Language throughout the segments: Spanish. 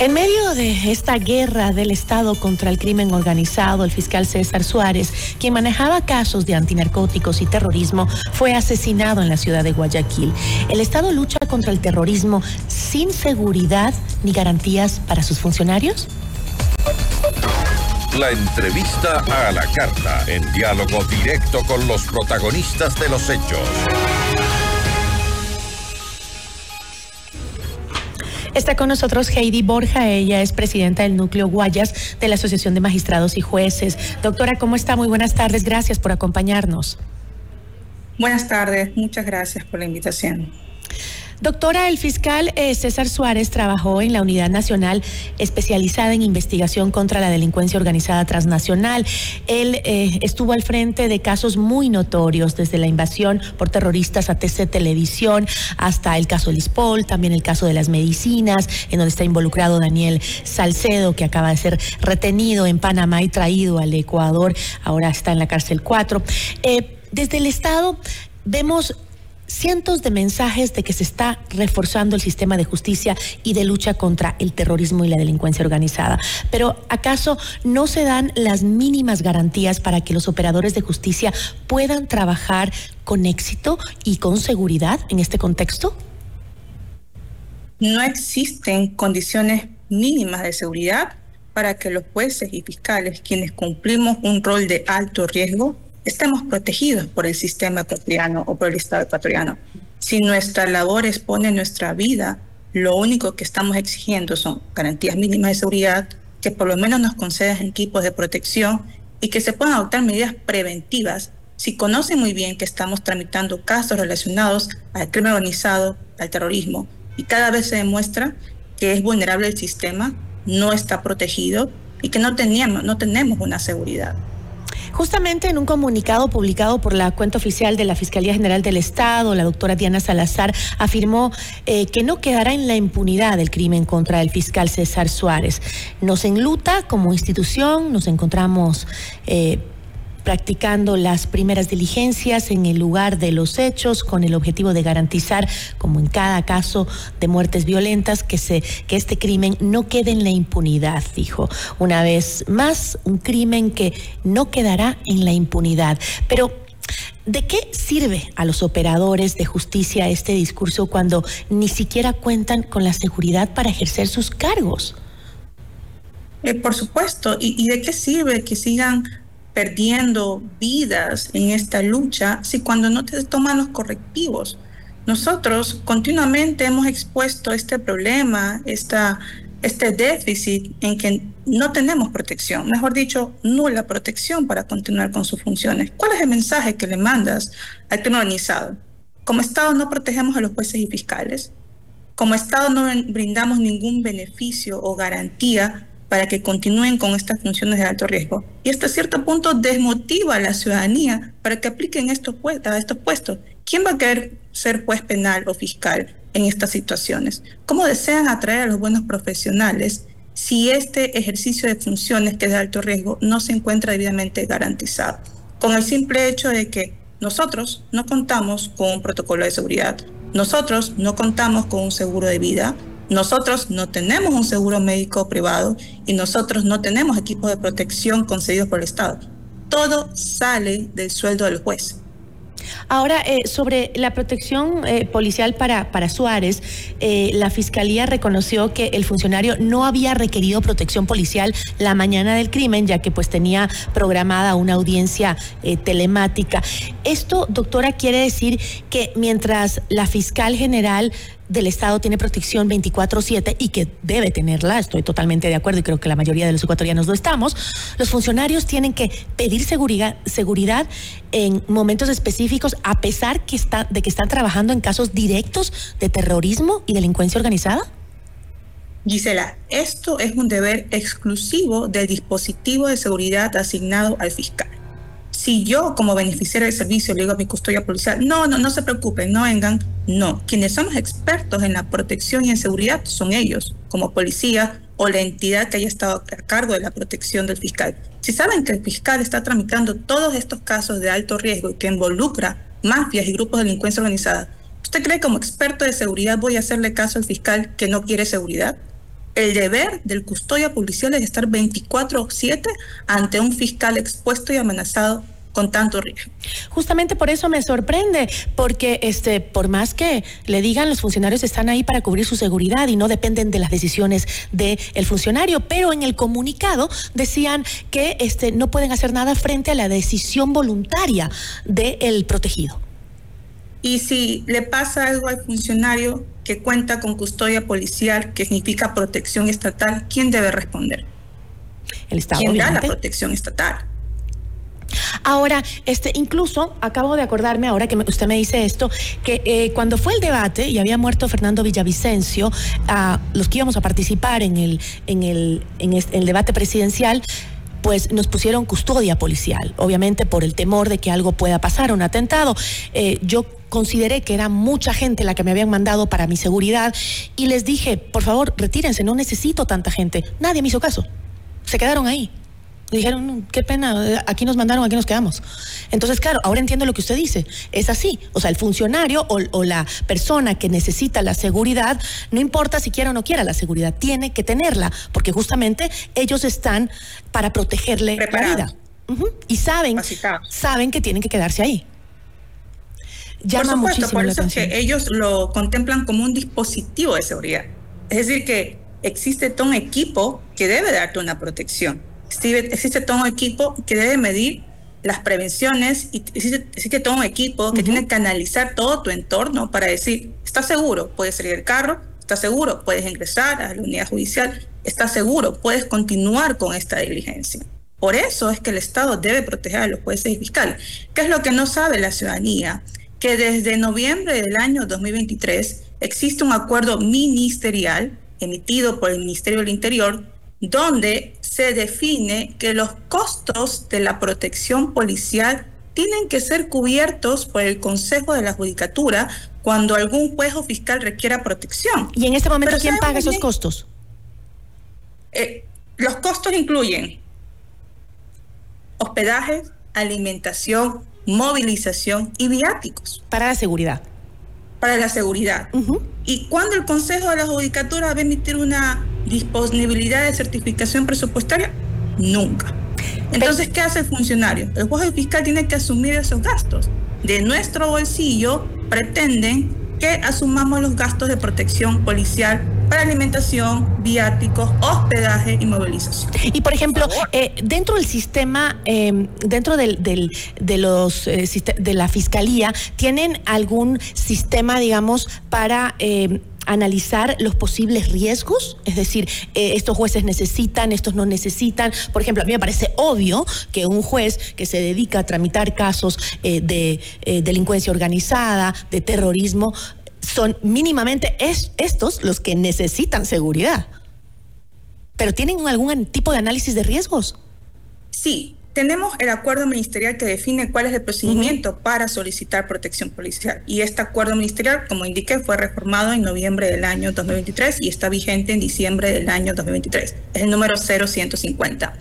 En medio de esta guerra del Estado contra el crimen organizado, el fiscal César Suárez, quien manejaba casos de antinarcóticos y terrorismo, fue asesinado en la ciudad de Guayaquil. El Estado lucha contra el terrorismo sin seguridad ni garantías para sus funcionarios. La entrevista a la carta, en diálogo directo con los protagonistas de los hechos. Está con nosotros Heidi Borja, ella es presidenta del núcleo Guayas de la Asociación de Magistrados y Jueces. Doctora, ¿cómo está? Muy buenas tardes, gracias por acompañarnos. Buenas tardes, muchas gracias por la invitación. Doctora, el fiscal eh, César Suárez trabajó en la Unidad Nacional especializada en investigación contra la delincuencia organizada transnacional. Él eh, estuvo al frente de casos muy notorios, desde la invasión por terroristas a TC Televisión hasta el caso Lispol, también el caso de las medicinas, en donde está involucrado Daniel Salcedo, que acaba de ser retenido en Panamá y traído al Ecuador. Ahora está en la cárcel 4. Eh, desde el Estado vemos cientos de mensajes de que se está reforzando el sistema de justicia y de lucha contra el terrorismo y la delincuencia organizada. Pero ¿acaso no se dan las mínimas garantías para que los operadores de justicia puedan trabajar con éxito y con seguridad en este contexto? No existen condiciones mínimas de seguridad para que los jueces y fiscales, quienes cumplimos un rol de alto riesgo, estemos protegidos por el sistema ecuatoriano o por el Estado ecuatoriano. Si nuestra labor expone nuestra vida, lo único que estamos exigiendo son garantías mínimas de seguridad, que por lo menos nos concedan equipos de protección y que se puedan adoptar medidas preventivas si conocen muy bien que estamos tramitando casos relacionados al crimen organizado, al terrorismo, y cada vez se demuestra que es vulnerable el sistema, no está protegido y que no, teníamos, no tenemos una seguridad. Justamente en un comunicado publicado por la cuenta oficial de la Fiscalía General del Estado, la doctora Diana Salazar afirmó eh, que no quedará en la impunidad el crimen contra el fiscal César Suárez. Nos enluta como institución, nos encontramos... Eh, practicando las primeras diligencias en el lugar de los hechos con el objetivo de garantizar, como en cada caso de muertes violentas, que, se, que este crimen no quede en la impunidad, dijo. Una vez más, un crimen que no quedará en la impunidad. Pero ¿De qué sirve a los operadores de justicia este discurso cuando ni siquiera cuentan con la seguridad para ejercer sus cargos? Eh, por supuesto. ¿Y, ¿Y, de qué sirve que sigan perdiendo vidas en esta lucha si cuando no te toman los correctivos? Nosotros continuamente hemos expuesto este problema, esta, este déficit en que no tenemos protección, mejor dicho, nula protección para continuar con sus funciones. ¿Cuál es el mensaje que le mandas al crimen organizado? Como Estado no protegemos a los jueces y fiscales. Como Estado no brindamos ningún beneficio o garantía para que continúen con estas funciones de alto riesgo. Y hasta cierto punto desmotiva a la ciudadanía para que apliquen estos, a estos puestos. ¿Quién va a querer ser juez penal o fiscal en estas situaciones? ¿Cómo desean atraer a los buenos profesionales si este ejercicio de funciones que es de alto riesgo no se encuentra debidamente garantizado? Con el simple hecho de que nosotros no contamos con un protocolo de seguridad, nosotros no contamos con un seguro de vida, nosotros no tenemos un seguro médico privado y nosotros no tenemos equipos de protección concedidos por el Estado. Todo sale del sueldo del juez. Ahora, eh, sobre la protección eh, policial para, para Suárez, eh, la Fiscalía reconoció que el funcionario no había requerido protección policial la mañana del crimen, ya que pues tenía programada una audiencia telemática. Esto, doctora, quiere decir que mientras la fiscal general del Estado tiene protección 24/7 y que debe tenerla, estoy totalmente de acuerdo y creo que la mayoría de los ecuatorianos lo estamos, los funcionarios tienen que pedir seguridad, en momentos específicos a pesar que está, de que están trabajando en casos directos de terrorismo y delincuencia organizada? Gisela, esto es un deber exclusivo del dispositivo de seguridad asignado al fiscal si yo como beneficiario del servicio le digo a mi custodia policial, no, no, no se preocupen, no vengan, no. Quienes somos expertos en la protección y en seguridad son ellos, como policía, o la entidad que haya estado a cargo de la protección del fiscal. Si saben que el fiscal está tramitando todos estos casos de alto riesgo y que involucra mafias y grupos de delincuencia organizada, ¿usted cree como experto de seguridad voy a hacerle caso al fiscal que no quiere seguridad? El deber del custodia policial es estar 24/7 ante un fiscal expuesto y amenazado con tanto riesgo. Justamente por eso me sorprende, porque este, por más que le digan, los funcionarios están ahí para cubrir su seguridad y no dependen de las decisiones del funcionario, pero en el comunicado decían que este, no pueden hacer nada frente a la decisión voluntaria del protegido. Y si le pasa algo al funcionario que cuenta con custodia policial, que significa protección estatal, ¿quién debe responder? El Estado. ¿Quién da la protección estatal? Ahora, este, incluso acabo de acordarme ahora que usted me dice esto, que eh, cuando fue el debate y había muerto Fernando Villavicencio, a los que íbamos a participar en el, en el, en el debate presidencial, pues nos pusieron custodia policial, obviamente por el temor de que algo pueda pasar, un atentado. Eh, yo consideré que era mucha gente la que me habían mandado para mi seguridad y les dije, por favor, retírense, no necesito tanta gente. Nadie me hizo caso. Se quedaron ahí dijeron, qué pena, aquí nos mandaron, aquí nos quedamos. Entonces, claro, ahora entiendo lo que usted dice. Es así. O sea, el funcionario o, la persona que necesita la seguridad, no importa si quiera o no quiera la seguridad, tiene que tenerla, porque justamente ellos están para protegerle la vida. Y saben, saben que tienen que quedarse ahí. Llama por supuesto, por eso es que ellos lo contemplan como un dispositivo de seguridad. Es decir, que existe todo un equipo que debe darte una protección existe todo un equipo que debe medir las prevenciones y existe, todo un equipo que tiene que analizar todo tu entorno para decir, ¿estás seguro? Puedes salir del carro, ¿estás seguro? Puedes ingresar a la unidad judicial, ¿estás seguro? Puedes continuar con esta diligencia. Por eso es que el Estado debe proteger a los jueces y fiscales. ¿Qué es lo que no sabe la ciudadanía? Que desde noviembre del año 2023 existe un acuerdo ministerial emitido por el Ministerio del Interior donde se define que los costos de la protección policial tienen que ser cubiertos por el Consejo de la Judicatura cuando algún juez o fiscal requiera protección. ¿Y en este momento quién paga esos costos? Eh, los costos incluyen hospedaje, alimentación, movilización y viáticos. Para la seguridad. Para la seguridad. Y cuando el Consejo de la Judicatura va a emitir una disponibilidad de certificación presupuestaria, nunca. Entonces, ¿qué hace el funcionario? El juez fiscal tiene que asumir esos gastos. De nuestro bolsillo pretenden que asumamos los gastos de protección policial para alimentación, viáticos, hospedaje y movilización. Y por ejemplo, eh, dentro del sistema, em, dentro del, de los eh, de la fiscalía, ¿tienen algún sistema, digamos, para em, analizar los posibles riesgos, es decir, eh, estos jueces necesitan, estos no necesitan. Por ejemplo, a mí me parece obvio que un juez que se dedica a tramitar casos eh, de eh, delincuencia organizada, de terrorismo, son mínimamente estos los que necesitan seguridad. Pero ¿tienen algún tipo de análisis de riesgos? Sí, tenemos el acuerdo ministerial que define cuál es el procedimiento para solicitar protección policial. Y este acuerdo ministerial, como indiqué, fue reformado en noviembre del año 2023 y está vigente en diciembre del año 2023. Es el número 0150.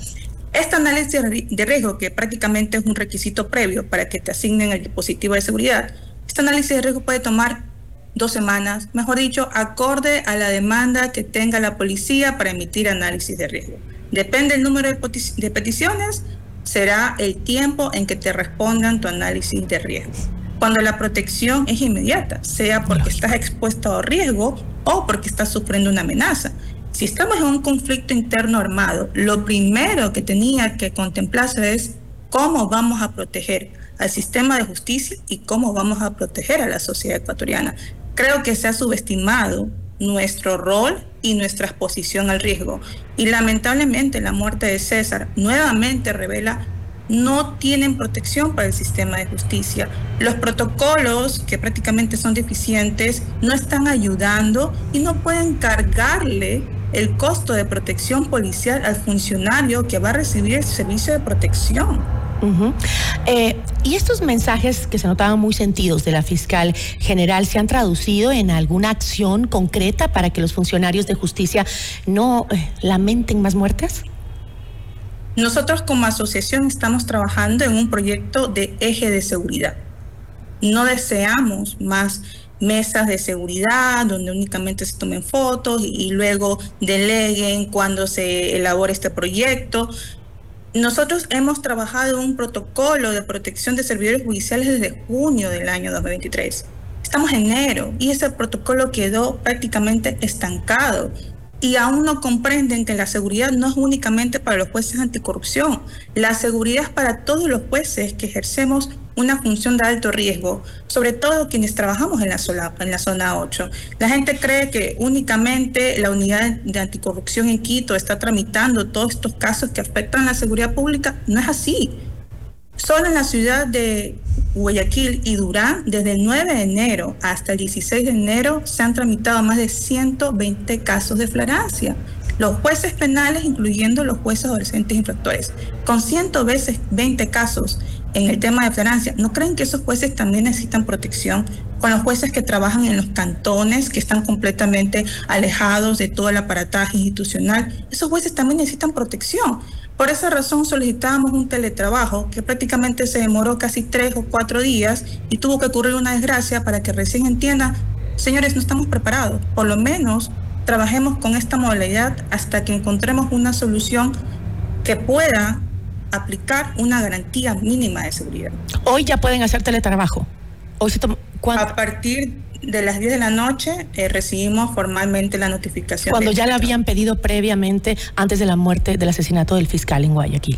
Este análisis de riesgo, que prácticamente es un requisito previo para que te asignen el dispositivo de seguridad, este análisis de riesgo puede tomar dos semanas, mejor dicho, acorde a la demanda que tenga la policía para emitir análisis de riesgo. Depende del número de peticiones, será el tiempo en que te respondan tu análisis de riesgo. Cuando la protección es inmediata, sea porque estás expuesto a riesgo o porque estás sufriendo una amenaza. Si estamos en un conflicto interno armado, lo primero que tenía que contemplarse es cómo vamos a proteger al sistema de justicia y cómo vamos a proteger a la sociedad ecuatoriana. Creo que se ha subestimado nuestro rol y nuestra exposición al riesgo. Y lamentablemente la muerte de César nuevamente revela no tienen protección para el sistema de justicia. Los protocolos, que prácticamente son deficientes, no están ayudando y no pueden cargarle el costo de protección policial al funcionario que va a recibir el servicio de protección. Eh, ¿Y estos mensajes que se notaban muy sentidos de la fiscal general se han traducido en alguna acción concreta para que los funcionarios de justicia no eh, lamenten más muertes? Nosotros como asociación estamos trabajando en un proyecto de eje de seguridad. No deseamos más mesas de seguridad donde únicamente se tomen fotos y, luego deleguen cuando se elabore este proyecto. Nosotros hemos trabajado un protocolo de protección de servidores judiciales desde junio del año 2023. Estamos en enero y ese protocolo quedó prácticamente estancado y aún no comprenden que la seguridad no es únicamente para los jueces anticorrupción, la seguridad es para todos los jueces que ejercemos una función de alto riesgo, sobre todo quienes trabajamos en la, zona, en la zona 8. La gente cree que únicamente la unidad de anticorrupción en Quito está tramitando todos estos casos que afectan la seguridad pública. No es así. Solo en la ciudad de Guayaquil y Durán, desde el 9 de enero hasta el 16 de enero, se han tramitado más de 120 casos de flagrancia. Los jueces penales, incluyendo los jueces adolescentes infractores, con 120 casos en el tema de flagrancia, ¿no creen que esos jueces también necesitan protección? Con los jueces que trabajan en los cantones, que están completamente alejados de todo el aparataje institucional, esos jueces también necesitan protección. Por esa razón solicitábamos un teletrabajo que prácticamente se demoró casi tres o cuatro días y tuvo que ocurrir una desgracia para que recién entiendan, señores, no estamos preparados. Por lo menos trabajemos con esta modalidad hasta que encontremos una solución que pueda aplicar una garantía mínima de seguridad. Hoy ya pueden hacer teletrabajo. Hoy se A partir de las 10 de la noche eh, recibimos formalmente la notificación. Cuando ya le habían pedido previamente antes de la muerte del asesinato del fiscal en Guayaquil.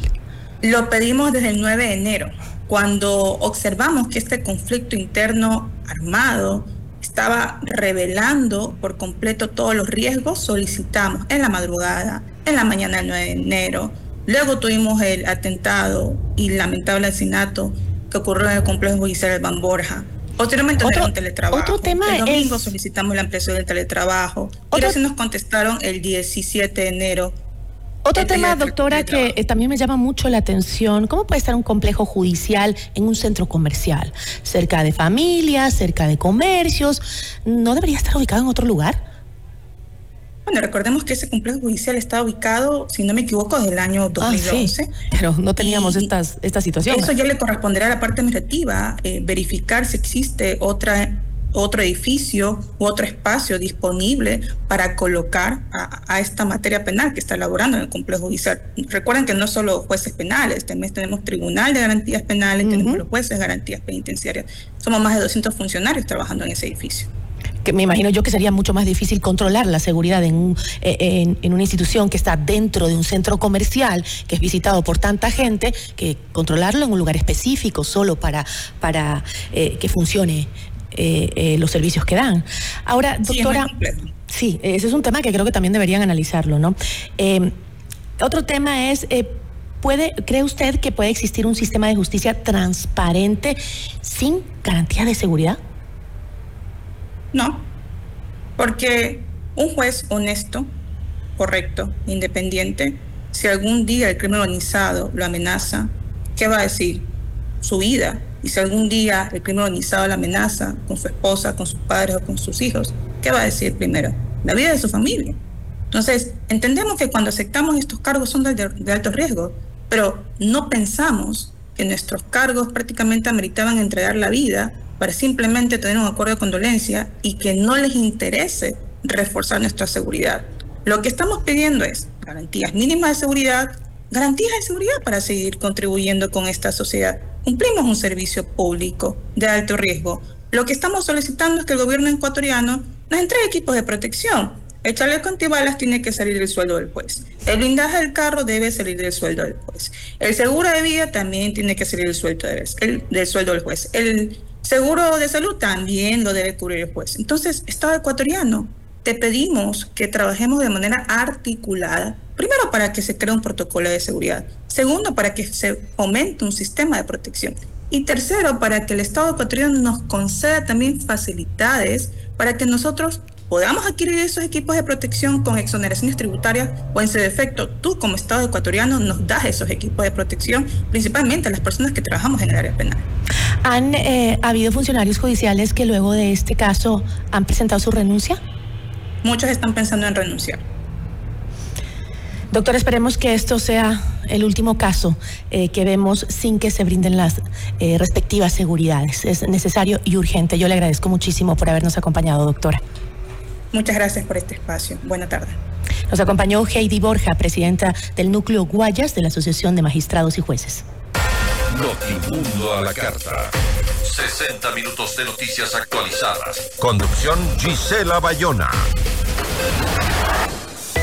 Lo pedimos desde el 9 de enero, cuando observamos que este conflicto interno armado estaba revelando por completo todos los riesgos, solicitamos en la madrugada, en la mañana del 9 de enero, Luego tuvimos el atentado y lamentable asesinato que ocurrió en el complejo judicial de Ban Borja. Posteriormente otro, teletrabajo. Otro tema el domingo solicitamos la ampliación del teletrabajo. Otro, y nos contestaron el 17 de enero. Otro tema, doctora, que eh, también me llama mucho la atención, ¿cómo puede estar un complejo judicial en un centro comercial? Cerca de familias, cerca de comercios, ¿no debería estar ubicado en otro lugar? Bueno, recordemos que ese complejo judicial está ubicado, si no me equivoco, desde el año 2011. Ah, pero no teníamos estas, esta situación. Eso ya le corresponderá a la parte administrativa eh, verificar si existe otra otro edificio u otro espacio disponible para colocar a, esta materia penal que está elaborando en el complejo judicial. Recuerden que no solo jueces penales, también tenemos tribunal de garantías penales, tenemos los jueces de garantías penitenciarias. Somos más de 200 funcionarios trabajando en ese edificio que me imagino yo que sería mucho más difícil controlar la seguridad en, un, eh, en, una institución que está dentro de un centro comercial, que es visitado por tanta gente, que controlarlo en un lugar específico solo para, para eh, que funcione eh, los servicios que dan. Ahora, doctora... Sí, ese es un tema que creo que también deberían analizarlo, ¿no? otro tema es... ¿Puede, ¿Cree usted que puede existir un sistema de justicia transparente sin garantía de seguridad? No, porque un juez honesto, correcto, independiente, si algún día el crimen organizado lo amenaza, ¿qué va a decir? Su vida. Y si algún día el crimen organizado lo amenaza con su esposa, con sus padres o con sus hijos, ¿qué va a decir primero? La vida de su familia. Entonces, entendemos que cuando aceptamos estos cargos son de, de alto riesgo, pero no pensamos que nuestros cargos prácticamente ameritaban entregar la vida para simplemente tener un acuerdo de condolencia y que no les interese reforzar nuestra seguridad. Lo que estamos pidiendo es garantías mínimas de seguridad, garantías de seguridad para seguir contribuyendo con esta sociedad. Cumplimos un servicio público de alto riesgo. Lo que estamos solicitando es que el gobierno ecuatoriano nos entregue equipos de protección. El chaleco antibalas tiene que salir del sueldo del juez. El blindaje del carro debe salir del sueldo del juez. El seguro de vida también tiene que salir del sueldo del, del sueldo del juez. El Seguro de salud también lo debe cubrir el juez. Entonces, Estado ecuatoriano, te pedimos que trabajemos de manera articulada, primero para que se cree un protocolo de seguridad, segundo para que se fomente un sistema de protección y tercero para que el Estado ecuatoriano nos conceda también facilidades para que nosotros podamos adquirir esos equipos de protección con exoneraciones tributarias o en su defecto, tú como Estado ecuatoriano nos das esos equipos de protección, principalmente a las personas que trabajamos en el área penal. ¿Han eh, habido funcionarios judiciales que luego de este caso han presentado su renuncia? Muchos están pensando en renunciar. Doctor, esperemos que esto sea el último caso eh, que vemos sin que se brinden las eh, respectivas seguridades. Es necesario y urgente. Yo le agradezco muchísimo por habernos acompañado, doctora. Muchas gracias por este espacio. Buena tarde. Nos acompañó Heidi Borja, presidenta del Núcleo Guayas de la Asociación de Magistrados y Jueces. Notimundo a la carta. 60 minutos de noticias actualizadas. Conducción Gisela Bayona.